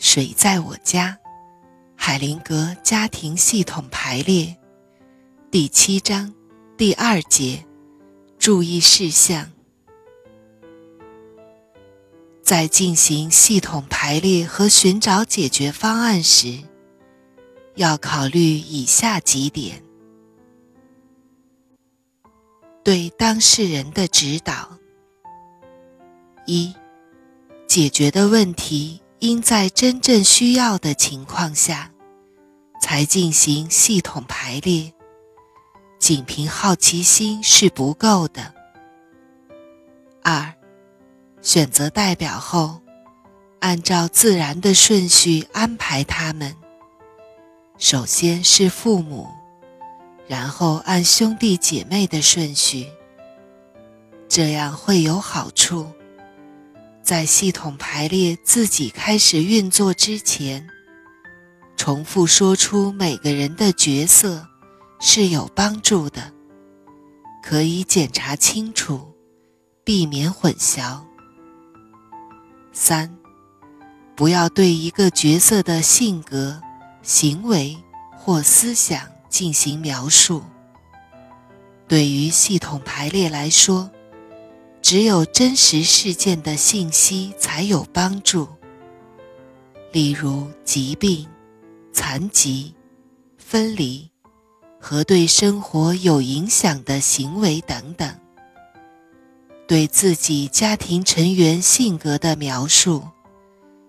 谁在我家？海灵格家庭系统排列第七章第二节注意事项。在进行系统排列和寻找解决方案时，要考虑以下几点：对当事人的指导。一、解决的问题应在真正需要的情况下才进行系统排列，仅凭好奇心是不够的。二、选择代表后，按照自然的顺序安排他们。首先是父母，然后按兄弟姐妹的顺序。这样会有好处。在系统排列自己开始运作之前，重复说出每个人的角色是有帮助的，可以检查清楚，避免混淆。三，不要对一个角色的性格、行为或思想进行描述。对于系统排列来说，只有真实事件的信息才有帮助，例如疾病、残疾、分离和对生活有影响的行为等等。对自己家庭成员性格的描述，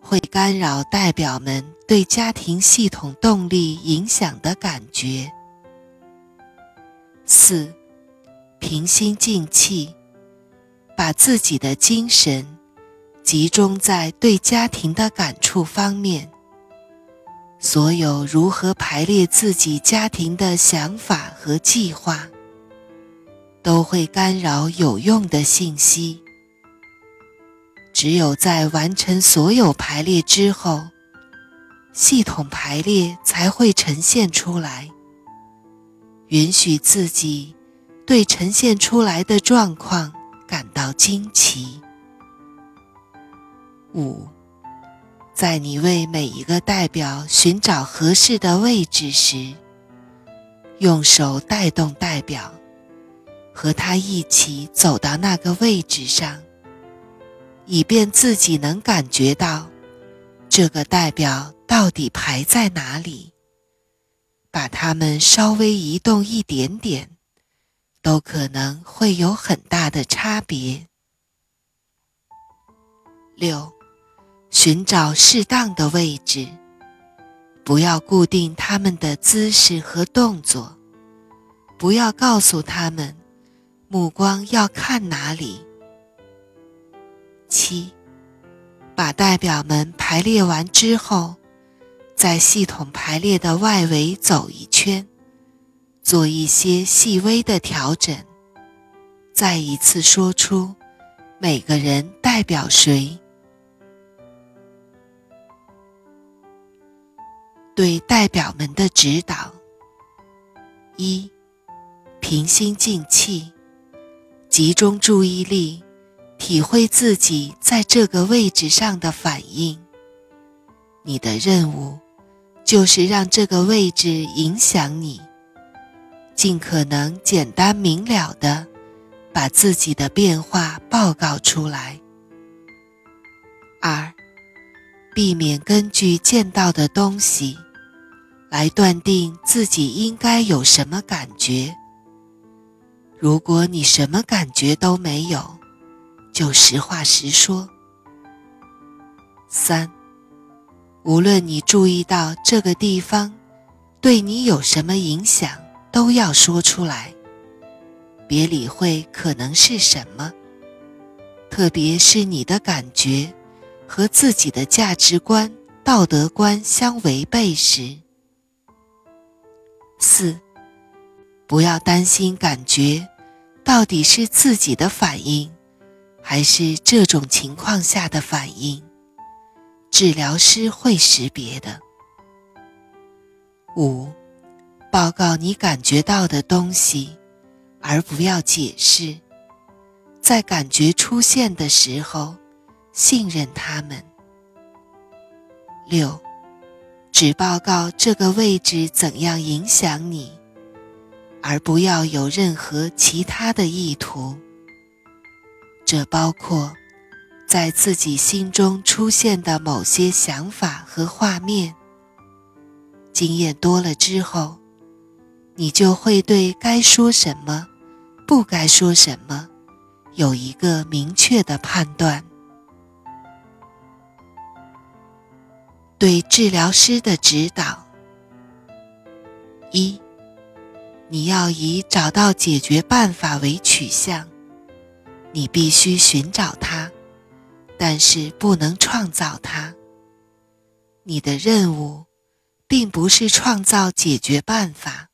会干扰代表们对家庭系统动力影响的感觉。四，平心静气，把自己的精神集中在对家庭的感触方面。所有如何排列自己家庭的想法和计划。都会干扰有用的信息。只有在完成所有排列之后，系统排列才会呈现出来。允许自己对呈现出来的状况感到惊奇。五，在你为每一个代表寻找合适的位置时，用手带动代表。和他一起走到那个位置上，以便自己能感觉到这个代表到底排在哪里。把它们稍微移动一点点，都可能会有很大的差别。六，寻找适当的位置，不要固定他们的姿势和动作，不要告诉他们。目光要看哪里？七，把代表们排列完之后，在系统排列的外围走一圈，做一些细微的调整。再一次说出每个人代表谁。对代表们的指导：一，平心静气。集中注意力，体会自己在这个位置上的反应。你的任务就是让这个位置影响你，尽可能简单明了的把自己的变化报告出来。二，避免根据见到的东西来断定自己应该有什么感觉。如果你什么感觉都没有，就实话实说。三，无论你注意到这个地方对你有什么影响，都要说出来，别理会可能是什么，特别是你的感觉和自己的价值观、道德观相违背时。四，不要担心感觉。到底是自己的反应，还是这种情况下的反应？治疗师会识别的。五，报告你感觉到的东西，而不要解释。在感觉出现的时候，信任他们。六，只报告这个位置怎样影响你，而不要有任何其他的意图。这包括在自己心中出现的某些想法和画面。经验多了之后，你就会对该说什么、不该说什么有一个明确的判断。对治疗师的指导：一，你要以找到解决办法为取向。你必须寻找它，但是不能创造它。你的任务，并不是创造解决办法，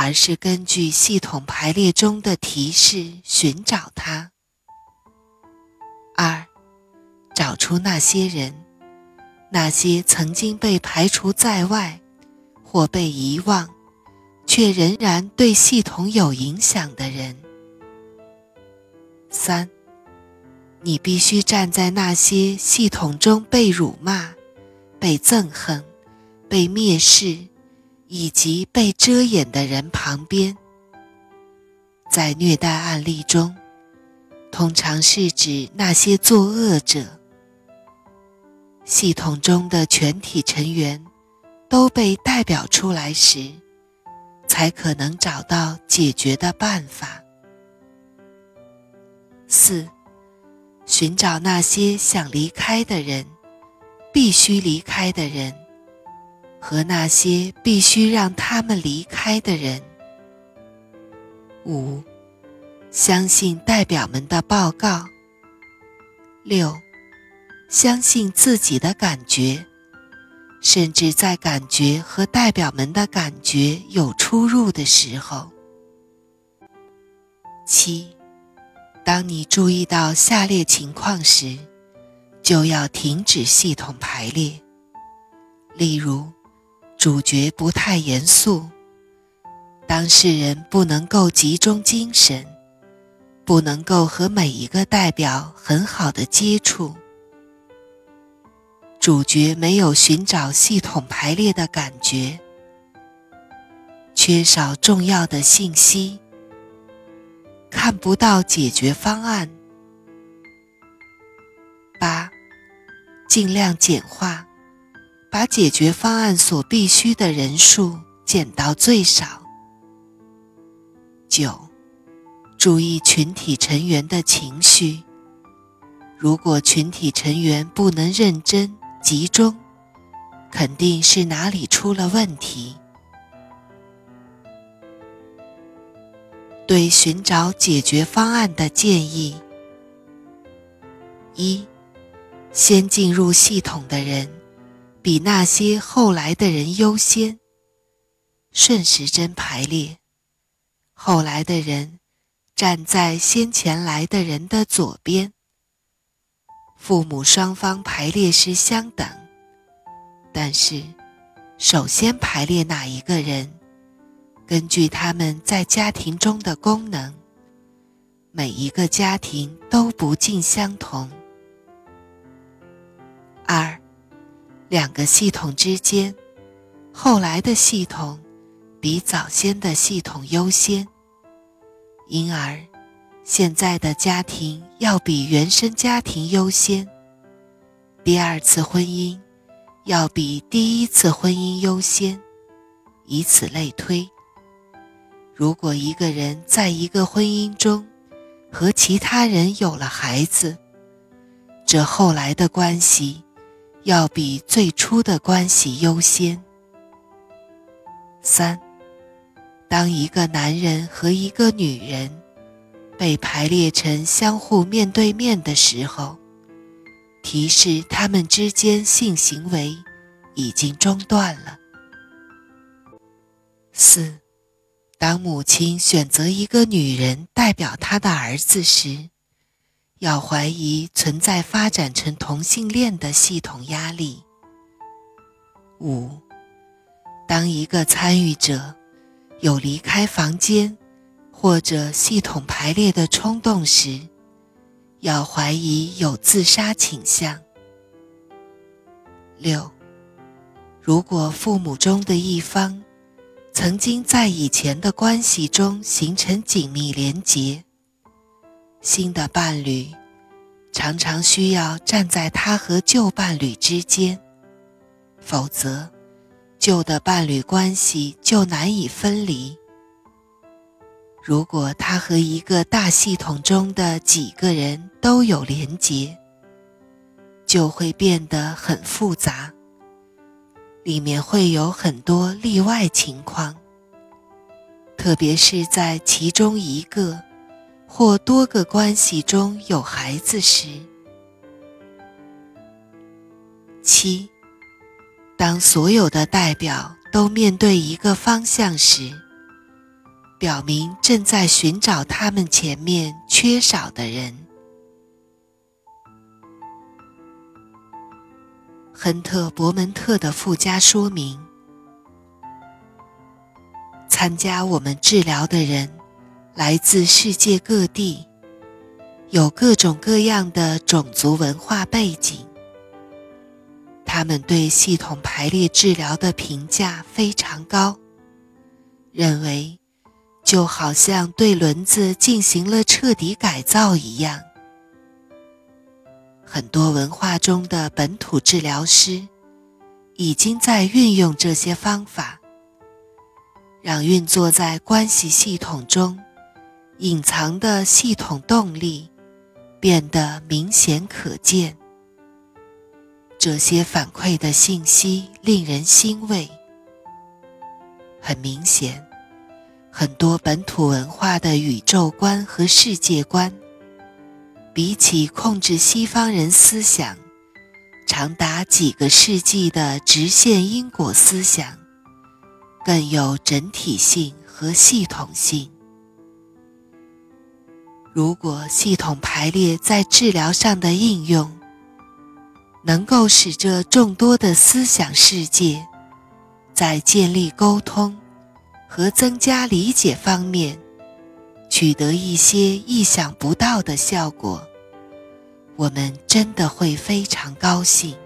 而是根据系统排列中的提示寻找它。二，找出那些人，那些曾经被排除在外，或被遗忘，却仍然对系统有影响的人。三，你必须站在那些系统中被辱骂、被憎恨、被蔑视以及被遮掩的人旁边。在虐待案例中，通常是指那些作恶者。系统中的全体成员都被代表出来时，才可能找到解决的办法。四，寻找那些想离开的人，必须离开的人，和那些必须让他们离开的人。五，相信代表们的报告。六，相信自己的感觉，甚至在感觉和代表们的感觉有出入的时候。七。当你注意到下列情况时，就要停止系统排列。例如，主角不太严肃，当事人不能够集中精神，不能够和每一个代表很好的接触。主角没有寻找系统排列的感觉，缺少重要的信息。看不到解决方案。八，尽量简化，把解决方案所必须的人数减到最少。九，注意群体成员的情绪。如果群体成员不能认真集中，肯定是哪里出了问题。对寻找解决方案的建议：一，先进入系统的人，比那些后来的人优先。顺时针排列，后来的人站在先前来的人的左边。父母双方排列是相等，但是首先排列哪一个人？根据他们在家庭中的功能，每一个家庭都不尽相同。二，两个系统之间，后来的系统比早先的系统优先，因而现在的家庭要比原生家庭优先。第二次婚姻要比第一次婚姻优先，以此类推。如果一个人在一个婚姻中和其他人有了孩子，这后来的关系要比最初的关系优先。三，当一个男人和一个女人被排列成相互面对面的时候，提示他们之间性行为已经中断了。四。当母亲选择一个女人代表她的儿子时，要怀疑存在发展成同性恋的系统压力。五，当一个参与者有离开房间或者系统排列的冲动时，要怀疑有自杀倾向。六，如果父母中的一方曾经在以前的关系中形成紧密连结，新的伴侣常常需要站在他和旧伴侣之间，否则旧的伴侣关系就难以分离。如果他和一个大系统中的几个人都有连结，就会变得很复杂，里面会有很多例外情况，特别是在其中一个或多个关系中有孩子时。七，当所有的代表都面对一个方向时。表明正在寻找他们前面缺少的人。亨特·伯门特的附加说明：参加我们治疗的人来自世界各地，有各种各样的种族文化背景。他们对系统排列治疗的评价非常高，认为。就好像对轮子进行了彻底改造一样，很多文化中的本土治疗师已经在运用这些方法，让运作在关系系统中隐藏的系统动力变得明显可见。这些反馈的信息令人欣慰。很明显。很多本土文化的宇宙观和世界观，比起控制西方人思想长达几个世纪的直线因果思想，更有整体性和系统性。如果系统排列在治疗上的应用，能够使这众多的思想世界在建立沟通。和增加理解方面，取得一些意想不到的效果，我们真的会非常高兴。